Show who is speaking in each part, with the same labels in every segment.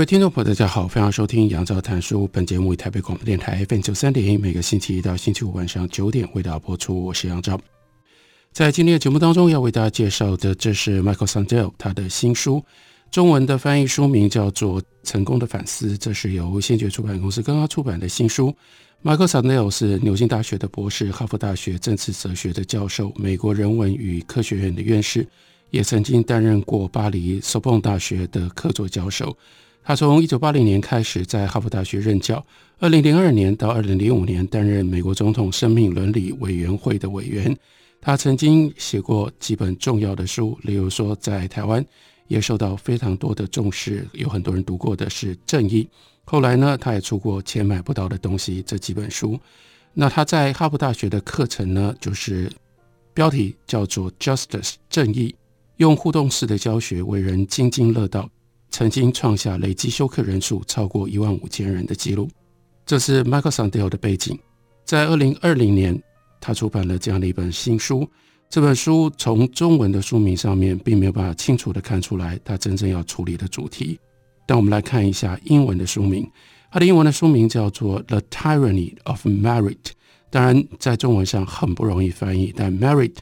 Speaker 1: 各位听众朋友，大家好，欢迎收听杨照谈书。本节目以台北广播电台 FM 九三点一，每个星期一到星期五晚上九点为大家播出。我是杨照。在今天的节目当中，要为大家介绍的，这是 Michael Sandel 他的新书，中文的翻译书名叫做《成功的反思》，这是由先觉出版公司刚刚出版的新书。Michael Sandel 是牛津大学的博士，哈佛大学政治哲学的教授，美国人文与科学院的院士，也曾经担任过巴黎索邦大学的客座教授。他从一九八零年开始在哈佛大学任教，二零零二年到二零零五年担任美国总统生命伦理委员会的委员。他曾经写过几本重要的书，例如说在台湾也受到非常多的重视，有很多人读过的是《正义》。后来呢，他也出过《钱买不到的东西》这几本书。那他在哈佛大学的课程呢，就是标题叫做 “Justice 正义”，用互动式的教学为人津津乐道。曾经创下累计休克人数超过一万五千人的记录，这是 Michael Sandel 的背景。在二零二零年，他出版了这样的一本新书。这本书从中文的书名上面，并没有办法清楚地看出来他真正要处理的主题。但我们来看一下英文的书名，它的英文的书名叫做《The Tyranny of Merit》。当然，在中文上很不容易翻译，但 Merit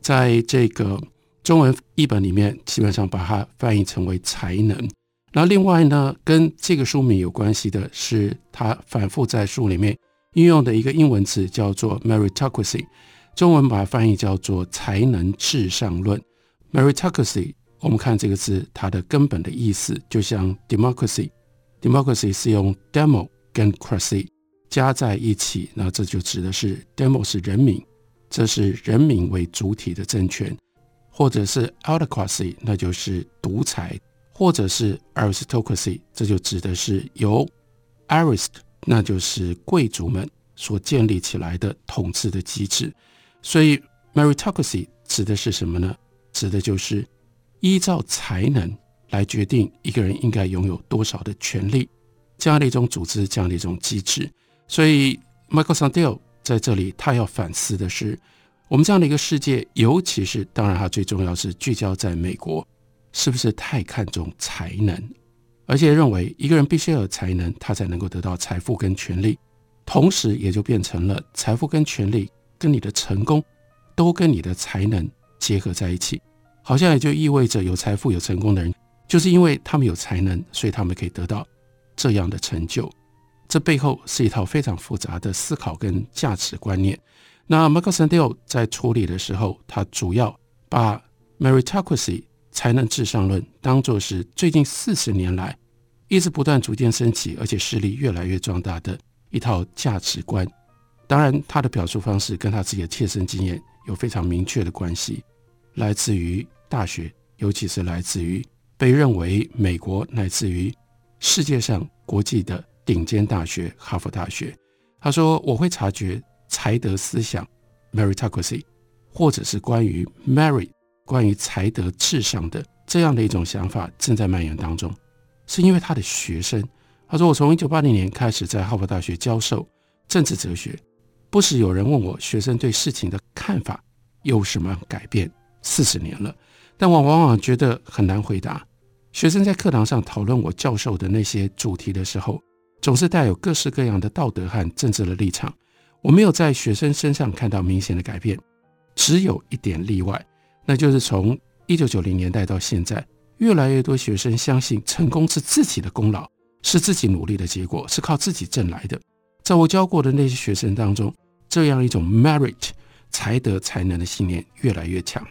Speaker 1: 在这个。中文译本里面基本上把它翻译成为才能。那另外呢，跟这个书名有关系的是，他反复在书里面运用的一个英文词叫做 meritocracy，中文把它翻译叫做才能至上论。meritocracy，我们看这个字，它的根本的意思就像 democracy，democracy 是用 demo 跟 cracy 加在一起，那这就指的是 demo 是人民，这是人民为主体的政权。或者是 autocracy，那就是独裁；或者是 aristocracy，这就指的是由 arist，那就是贵族们所建立起来的统治的机制。所以 meritocracy 指的是什么呢？指的就是依照才能来决定一个人应该拥有多少的权利，这样的一种组织，这样的一种机制。所以 Michael Sandel 在这里，他要反思的是。我们这样的一个世界，尤其是当然，它最重要是聚焦在美国，是不是太看重才能，而且认为一个人必须要有才能，他才能够得到财富跟权力，同时也就变成了财富跟权力跟你的成功都跟你的才能结合在一起，好像也就意味着有财富有成功的人，就是因为他们有才能，所以他们可以得到这样的成就。这背后是一套非常复杂的思考跟价值观念。那 Michael Sandel 在处理的时候，他主要把 meritocracy 才能至上论当作是最近四十年来一直不断逐渐升起，而且势力越来越壮大的一套价值观。当然，他的表述方式跟他自己的切身经验有非常明确的关系，来自于大学，尤其是来自于被认为美国乃至于世界上国际的顶尖大学——哈佛大学。他说：“我会察觉。”才德思想 （meritocracy） 或者是关于 merit、关于才德至上的这样的一种想法正在蔓延当中，是因为他的学生。他说：“我从一九八零年开始在哈佛大学教授政治哲学，不时有人问我学生对事情的看法有什么改变。四十年了，但我往往觉得很难回答。学生在课堂上讨论我教授的那些主题的时候，总是带有各式各样的道德和政治的立场。”我没有在学生身上看到明显的改变，只有一点例外，那就是从一九九零年代到现在，越来越多学生相信成功是自己的功劳，是自己努力的结果，是靠自己挣来的。在我教过的那些学生当中，这样一种 merit 才德才能的信念越来越强。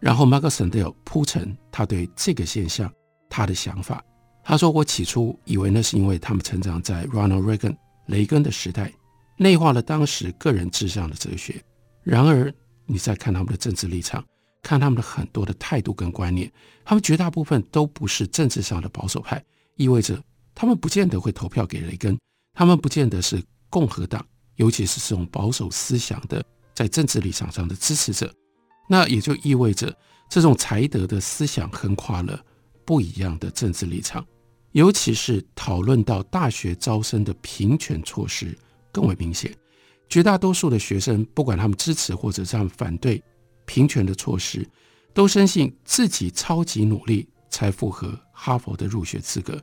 Speaker 1: 然后 Michael Sandel 铺陈他对这个现象他的想法，他说：“我起初以为那是因为他们成长在 Ronald Reagan 雷根的时代。”内化了当时个人至上的哲学，然而你再看他们的政治立场，看他们的很多的态度跟观念，他们绝大部分都不是政治上的保守派，意味着他们不见得会投票给雷根，他们不见得是共和党，尤其是这种保守思想的在政治立场上的支持者。那也就意味着这种才德的思想横跨了不一样的政治立场，尤其是讨论到大学招生的平权措施更为明显。绝大多数的学生，不管他们支持或者这样反对平权的措施，都深信自己超级努力才符合哈佛的入学资格，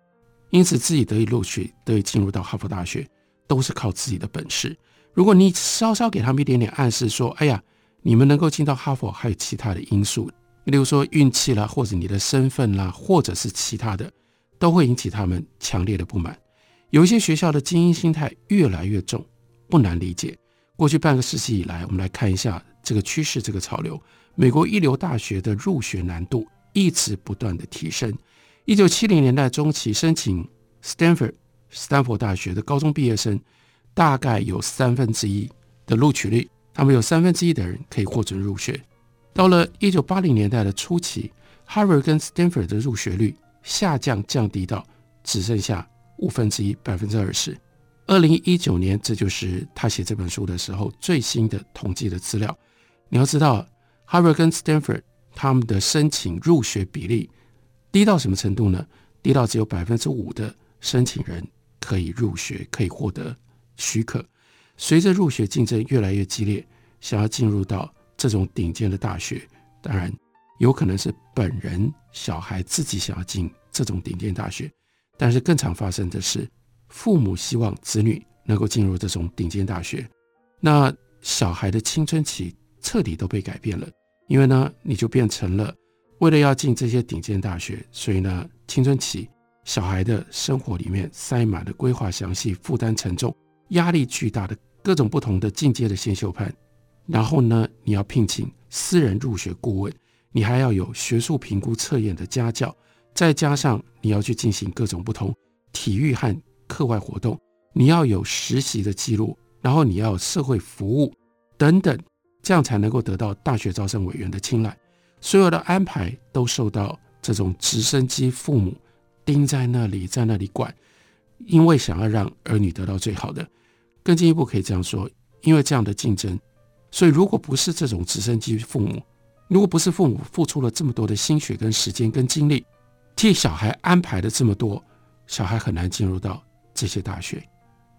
Speaker 1: 因此自己得以录取、得以进入到哈佛大学，都是靠自己的本事。如果你稍稍给他们一点点暗示，说：“哎呀，你们能够进到哈佛，还有其他的因素，例如说运气啦，或者你的身份啦，或者是其他的，都会引起他们强烈的不满。有一些学校的精英心态越来越重。”不难理解，过去半个世纪以来，我们来看一下这个趋势、这个潮流。美国一流大学的入学难度一直不断的提升。一九七零年代中期，申请 Stanford 斯坦福大学的高中毕业生，大概有三分之一的录取率，他们有三分之一的人可以获准入学。到了一九八零年代的初期，Harvard 跟 Stanford 的入学率下降降低到只剩下五分之一，百分之二十。二零一九年，这就是他写这本书的时候最新的统计的资料。你要知道，Harvard 跟 Stanford 他们的申请入学比例低到什么程度呢？低到只有百分之五的申请人可以入学，可以获得许可。随着入学竞争越来越激烈，想要进入到这种顶尖的大学，当然有可能是本人小孩自己想要进这种顶尖大学，但是更常发生的是。父母希望子女能够进入这种顶尖大学，那小孩的青春期彻底都被改变了，因为呢，你就变成了为了要进这些顶尖大学，所以呢，青春期小孩的生活里面塞满了规划详细、负担沉重、压力巨大的各种不同的进阶的先修班，然后呢，你要聘请私人入学顾问，你还要有学术评估测验的家教，再加上你要去进行各种不同体育和课外活动，你要有实习的记录，然后你要有社会服务等等，这样才能够得到大学招生委员的青睐。所有的安排都受到这种直升机父母盯在那里，在那里管，因为想要让儿女得到最好的。更进一步可以这样说，因为这样的竞争，所以如果不是这种直升机父母，如果不是父母付出了这么多的心血跟时间跟精力，替小孩安排了这么多，小孩很难进入到。这些大学，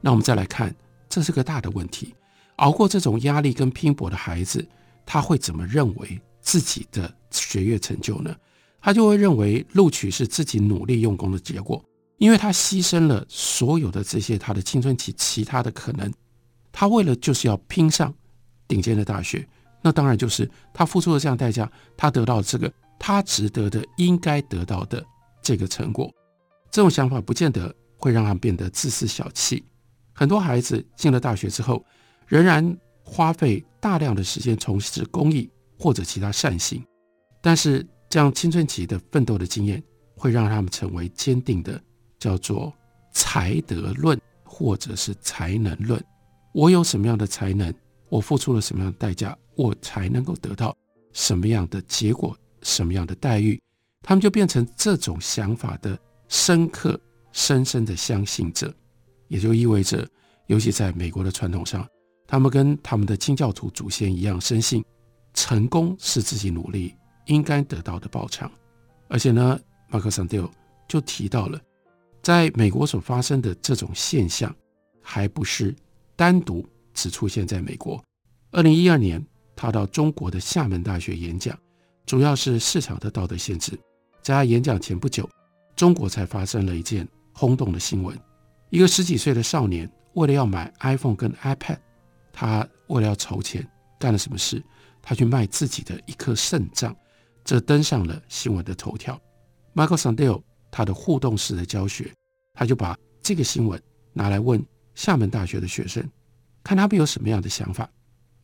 Speaker 1: 那我们再来看，这是个大的问题。熬过这种压力跟拼搏的孩子，他会怎么认为自己的学业成就呢？他就会认为录取是自己努力用功的结果，因为他牺牲了所有的这些他的青春期其他的可能，他为了就是要拼上顶尖的大学，那当然就是他付出了这样代价，他得到这个他值得的、应该得到的这个成果。这种想法不见得。会让他们变得自私小气。很多孩子进了大学之后，仍然花费大量的时间从事公益或者其他善行，但是这样青春期的奋斗的经验，会让他们成为坚定的叫做才德论或者是才能论。我有什么样的才能，我付出了什么样的代价，我才能够得到什么样的结果，什么样的待遇。他们就变成这种想法的深刻。深深的相信者，也就意味着，尤其在美国的传统上，他们跟他们的清教徒祖先一样，深信成功是自己努力应该得到的报偿。而且呢，Marcus Sandel 就提到了，在美国所发生的这种现象，还不是单独只出现在美国。二零一二年，他到中国的厦门大学演讲，主要是市场的道德限制。在他演讲前不久，中国才发生了一件。轰动的新闻：一个十几岁的少年为了要买 iPhone 跟 iPad，他为了要筹钱，干了什么事？他去卖自己的一颗肾脏，这登上了新闻的头条。Michael Sandel 他的互动式的教学，他就把这个新闻拿来问厦门大学的学生，看他们有什么样的想法。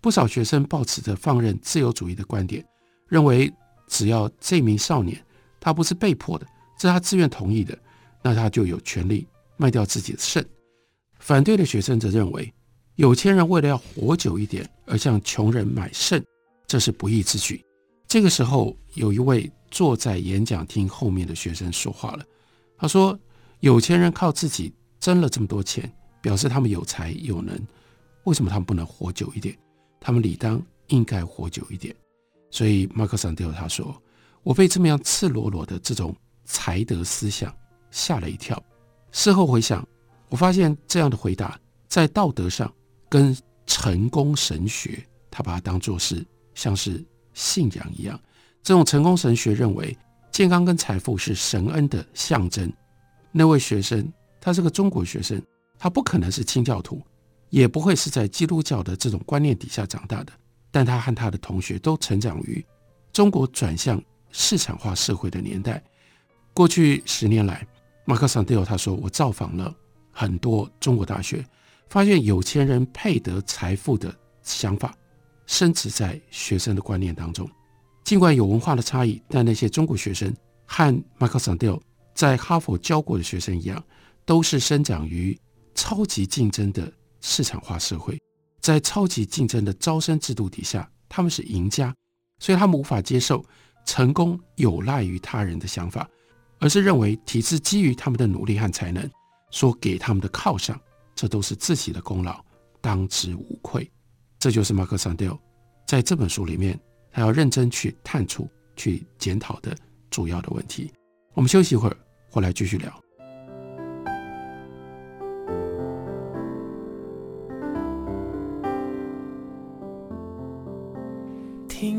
Speaker 1: 不少学生抱持着放任自由主义的观点，认为只要这名少年他不是被迫的，这是他自愿同意的。那他就有权利卖掉自己的肾。反对的学生则认为，有钱人为了要活久一点而向穷人买肾，这是不义之举。这个时候，有一位坐在演讲厅后面的学生说话了。他说：“有钱人靠自己挣了这么多钱，表示他们有才有能。为什么他们不能活久一点？他们理当应该活久一点。”所以，马克·桑迪欧他说：“我被这么样赤裸裸的这种才德思想吓了一跳。事后回想，我发现这样的回答在道德上跟成功神学，他把它当作是像是信仰一样。这种成功神学认为。”健康跟财富是神恩的象征。那位学生，他是个中国学生，他不可能是清教徒，也不会是在基督教的这种观念底下长大的。但他和他的同学都成长于中国转向市场化社会的年代。过去十年来，马克·桑蒂尔他说：“我造访了很多中国大学，发现有钱人配得财富的想法，深植在学生的观念当中。”尽管有文化的差异，但那些中国学生和马克·桑蒂尔在哈佛教过的学生一样，都是生长于超级竞争的市场化社会，在超级竞争的招生制度底下，他们是赢家，所以他们无法接受成功有赖于他人的想法，而是认为体制基于他们的努力和才能所给他们的犒赏，这都是自己的功劳，当之无愧。这就是马克·桑蒂尔在这本书里面。他要认真去探出、去检讨的主要的问题。我们休息一会儿，回来继续聊。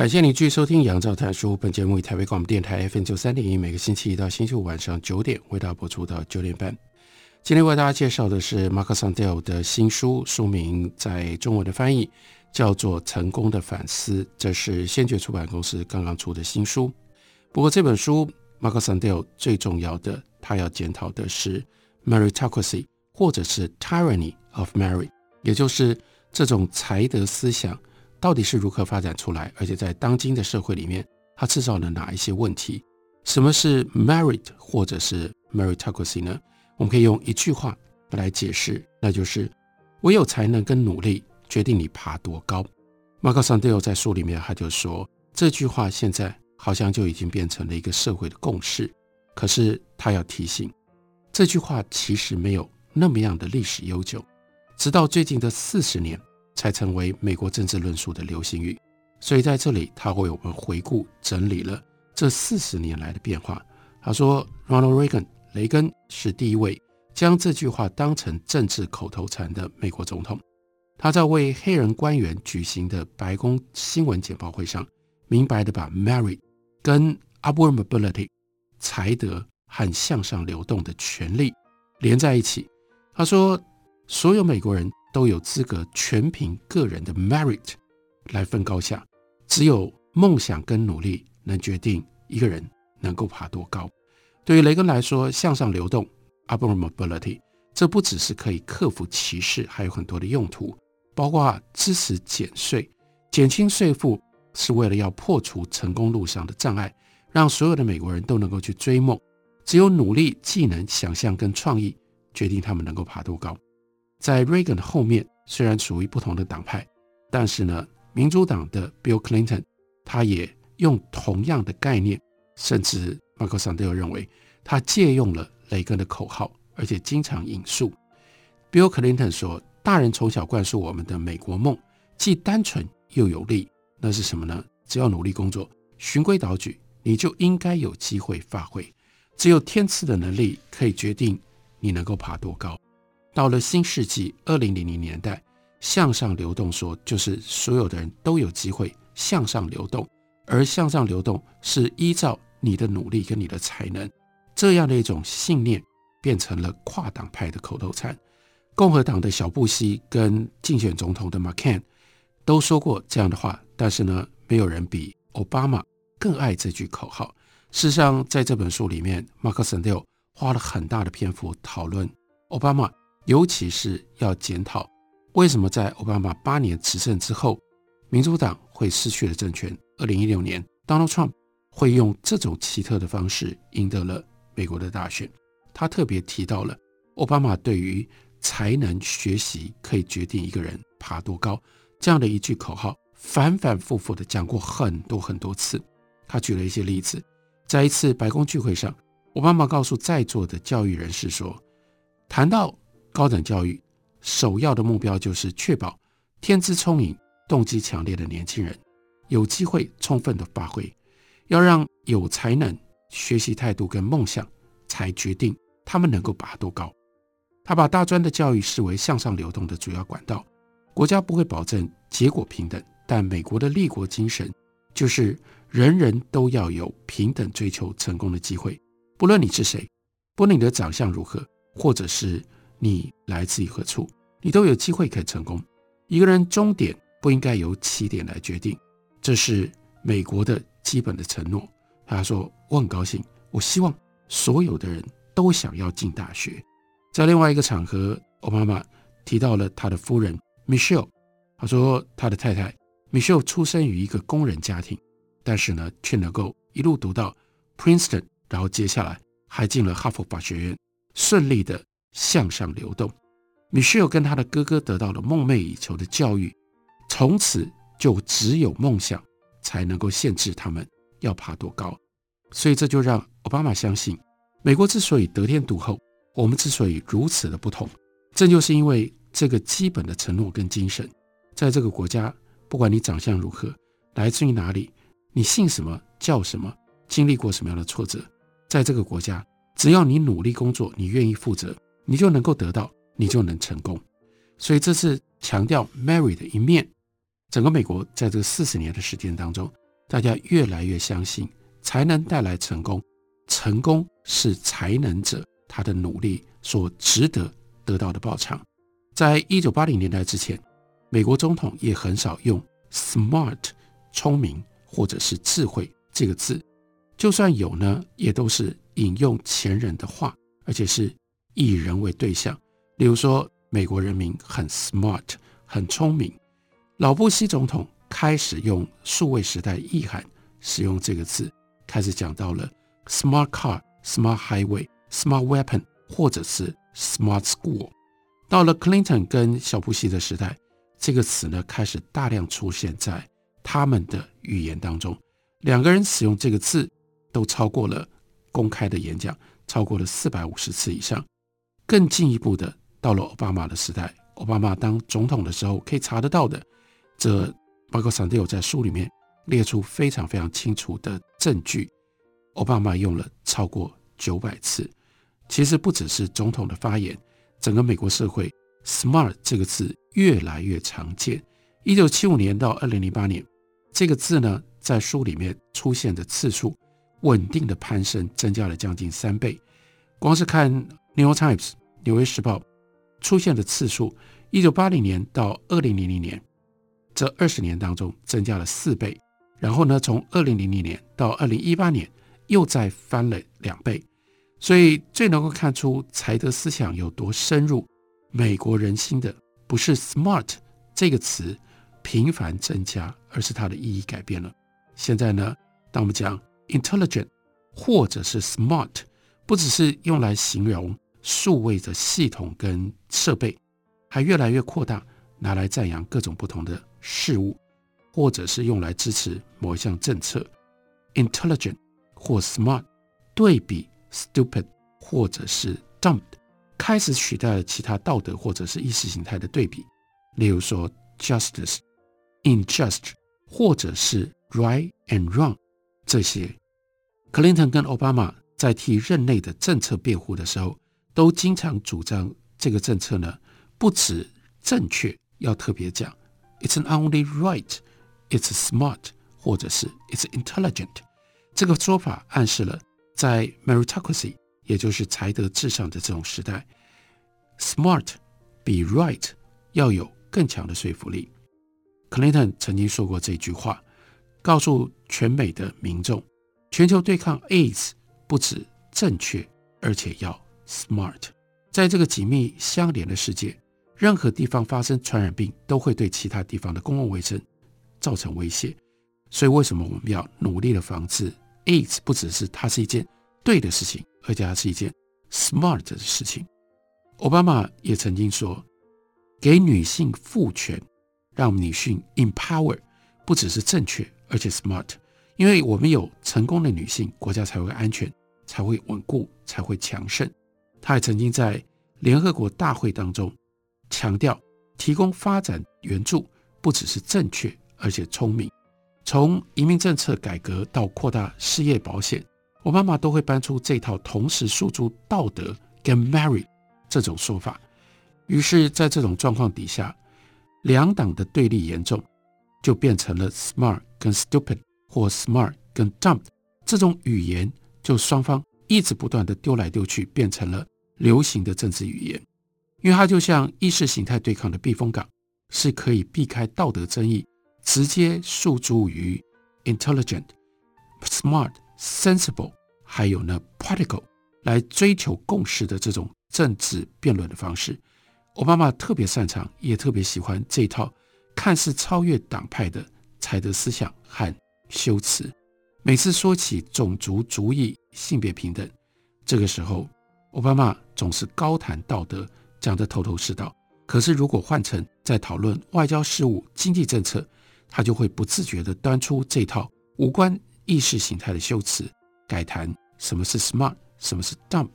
Speaker 1: 感谢您继续收听《杨照谈书》。本节目以台北广播电台 FM 九三点一，每个星期一到星期五晚上九点为大家播出到九点半。今天为大家介绍的是马克·桑蒂欧的新书，书名在中文的翻译叫做《成功的反思》，这是先觉出版公司刚刚出的新书。不过这本书，马克·桑蒂欧最重要的，他要检讨的是 meritocracy，或者是 tyranny of merit，也就是这种才德思想。到底是如何发展出来？而且在当今的社会里面，它制造了哪一些问题？什么是 merit 或者是 meritocracy 呢？我们可以用一句话来解释，那就是唯有才能跟努力决定你爬多高。马克·桑蒂欧在书里面他就说，这句话现在好像就已经变成了一个社会的共识。可是他要提醒，这句话其实没有那么样的历史悠久，直到最近的四十年。才成为美国政治论述的流行语，所以在这里他为我们回顾整理了这四十年来的变化。他说，Ronald Reagan 雷根是第一位将这句话当成政治口头禅的美国总统。他在为黑人官员举行的白宫新闻简报会上，明白地把 merit 跟 upward mobility 才德和向上流动的权利连在一起。他说，所有美国人。都有资格全凭个人的 merit 来分高下，只有梦想跟努力能决定一个人能够爬多高。对于雷根来说，向上流动 upward mobility 这不只是可以克服歧视，还有很多的用途，包括支持减税、减轻税负，是为了要破除成功路上的障碍，让所有的美国人都能够去追梦。只有努力、技能、想象跟创意，决定他们能够爬多高。在 Reagan 的后面，虽然属于不同的党派，但是呢，民主党的 Bill Clinton，他也用同样的概念，甚至马克·桑蒂欧认为他借用了雷根的口号，而且经常引述。Bill Clinton 说：“大人从小灌输我们的美国梦，既单纯又有力，那是什么呢？只要努力工作，循规蹈矩，你就应该有机会发挥。只有天赐的能力可以决定你能够爬多高。”到了新世纪二零零零年代，向上流动说就是所有的人都有机会向上流动，而向上流动是依照你的努力跟你的才能这样的一种信念，变成了跨党派的口头禅。共和党的小布希跟竞选总统的 McCain 都说过这样的话，但是呢，没有人比奥巴马更爱这句口号。事实上，在这本书里面，Mark Sandel 花了很大的篇幅讨论奥巴马，尤其是要检讨为什么在奥巴马八年执政之后，民主党会失去了政权。二零一六年，Donald Trump 会用这种奇特的方式赢得了美国的大选。他特别提到了奥巴马对于才能学习可以决定一个人爬多高这样的一句口号，反反复复的讲过很多很多次。他举了一些例子，在一次白宫聚会上，奥巴马告诉在座的教育人士说：“谈到高等教育，首要的目标就是确保天资聪颖、动机强烈的年轻人有机会充分的发挥，要让有才能、学习态度跟梦想，才决定他们能够拔多高。”他把大专的教育视为向上流动的主要管道。国家不会保证结果平等，但美国的立国精神就是人人都要有平等追求成功的机会，不论你是谁，不论你的长相如何，或者是你来自于何处，你都有机会可以成功。一个人终点不应该由起点来决定，这是美国的基本的承诺。他说：“我很高兴，我希望所有的人都想要进大学。”在另外一个场合，奥巴马提到了他的夫人 Michelle。他说，他的太太 Michelle 出生于一个工人家庭，但是呢，却能够一路读到 Princeton，然后接下来还进了哈佛法学院，顺利的向上流动。Michelle 跟他的哥哥得到了梦寐以求的教育，从此就只有梦想才能够限制他们要爬多高。所以这就让奥巴马相信，美国之所以得天独厚。我们之所以如此的不同，正就是因为这个基本的承诺跟精神。在这个国家，不管你长相如何，来自于哪里，你姓什么叫什么，经历过什么样的挫折，在这个国家，只要你努力工作，你愿意负责，你就能够得到，你就能成功。所以这是强调 Mary 的一面。整个美国在这四十年的时间当中，大家越来越相信才能带来成功，成功是才能者。他的努力所值得得到的报偿，在一九八零年代之前，美国总统也很少用 “smart” 聪明或者是智慧这个字，就算有呢，也都是引用前人的话，而且是以人为对象。例如说，美国人民很 smart，很聪明。老布希总统开始用数位时代意涵使用这个字，开始讲到了 “smart car”、“smart highway”。Smart weapon，或者是 Smart school，到了 Clinton 跟小布希的时代，这个词呢开始大量出现在他们的语言当中。两个人使用这个字都超过了公开的演讲，超过了四百五十次以上。更进一步的，到了奥巴马的时代，奥巴马当总统的时候，可以查得到的，这包括 Sandel 在书里面列出非常非常清楚的证据。奥巴马用了超过九百次。其实不只是总统的发言，整个美国社会 “smart” 这个字越来越常见。一九七五年到二零零八年，这个字呢，在书里面出现的次数稳定的攀升，增加了将近三倍。光是看《New York Times》纽约时报出现的次数，一九八零年到二零零零年这二十年当中增加了四倍。然后呢，从二零零零年到二零一八年又再翻了两倍。所以最能够看出才德思想有多深入美国人心的，不是 “smart” 这个词频繁增加，而是它的意义改变了。现在呢，当我们讲 “intelligent” 或者是 “smart”，不只是用来形容数位的系统跟设备，还越来越扩大，拿来赞扬各种不同的事物，或者是用来支持某一项政策。“intelligent” 或 “smart” 对比。Stupid，或者是 dumb，开始取代了其他道德或者是意识形态的对比，例如说 justice、unjust，或者是 right and wrong 这些。克林顿跟奥巴马在替任内的政策辩护的时候，都经常主张这个政策呢，不止正确，要特别讲，it's not only right，it's smart，或者是 it's intelligent。这个说法暗示了。在 meritocracy 也就是才德至上的这种时代，smart 比 right 要有更强的说服力。Clinton 曾经说过这句话，告诉全美的民众：全球对抗 AIDS 不止正确，而且要 smart。在这个紧密相连的世界，任何地方发生传染病，都会对其他地方的公共卫生造成威胁。所以，为什么我们要努力的防治 AIDS？不只是它是一件对的事情，而且它是一件 smart 的事情。奥巴马也曾经说：“给女性赋权，让女性 empower，不只是正确，而且 smart。因为我们有成功的女性，国家才会安全，才会稳固，才会强盛。”他还曾经在联合国大会当中强调，提供发展援助不只是正确，而且聪明。从移民政策改革到扩大失业保险，奥巴马都会搬出这套同时诉诸道德跟 marry 这种说法。于是，在这种状况底下，两党的对立严重，就变成了 smart 跟 stupid 或 smart 跟 dumb 这种语言，就双方一直不断的丢来丢去，变成了流行的政治语言。因为它就像意识形态对抗的避风港，是可以避开道德争议。直接诉诸于 intelligent、smart、sensible，还有呢 practical 来追求共识的这种政治辩论的方式。奥巴马特别擅长，也特别喜欢这一套看似超越党派的才德思想和修辞。每次说起种族主义、性别平等，这个时候奥巴马总是高谈道德，讲得头头是道。可是如果换成在讨论外交事务、经济政策，他就会不自觉地端出这套无关意识形态的修辞，改谈什么是 smart，什么是 dump。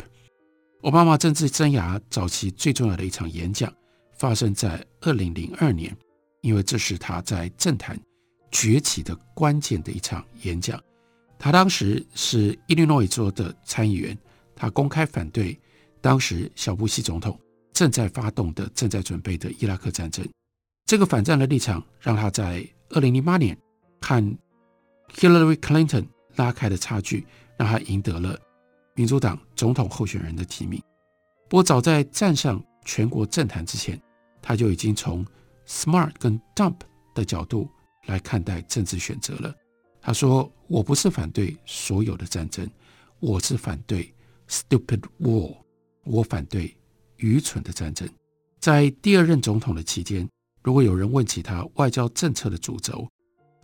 Speaker 1: 奥巴马政治生涯早期最重要的一场演讲，发生在二零零二年，因为这是他在政坛崛起的关键的一场演讲。他当时是伊利诺伊州的参议员，他公开反对当时小布希总统正在发动的、正在准备的伊拉克战争。这个反战的立场让他在二零零八年，和 Hillary Clinton 拉开的差距，让他赢得了民主党总统候选人的提名。不过，早在站上全国政坛之前，他就已经从 smart 跟 Dump 的角度来看待政治选择了。他说：“我不是反对所有的战争，我是反对 stupid war，我反对愚蠢的战争。”在第二任总统的期间。如果有人问起他外交政策的主轴，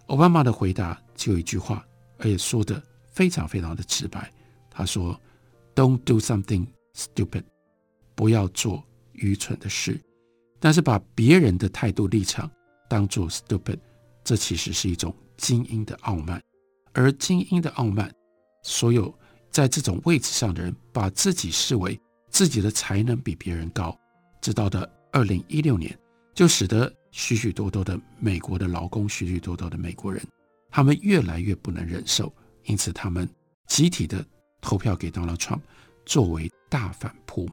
Speaker 1: 奥巴马的回答只有一句话，而且说得非常非常的直白。他说：“Don't do something stupid，不要做愚蠢的事。”但是把别人的态度立场当做 stupid，这其实是一种精英的傲慢。而精英的傲慢，所有在这种位置上的人，把自己视为自己的才能比别人高，直到的二零一六年。就使得许许多多的美国的劳工，许许多多的美国人，他们越来越不能忍受，因此他们集体的投票给 Donald Trump 作为大反扑。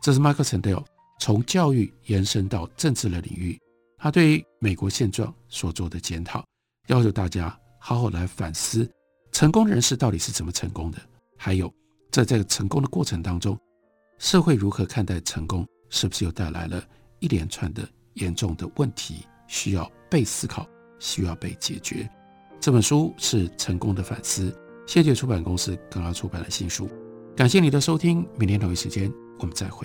Speaker 1: 这是 Michael Sandel 从教育延伸到政治的领域，他对美国现状所做的检讨，要求大家好好来反思成功人士到底是怎么成功的，还有在这个成功的过程当中，社会如何看待成功，是不是又带来了一连串的。严重的问题需要被思考，需要被解决。这本书是成功的反思，谢谢出版公司刚刚出版的新书。感谢你的收听，明天同一时间我们再会。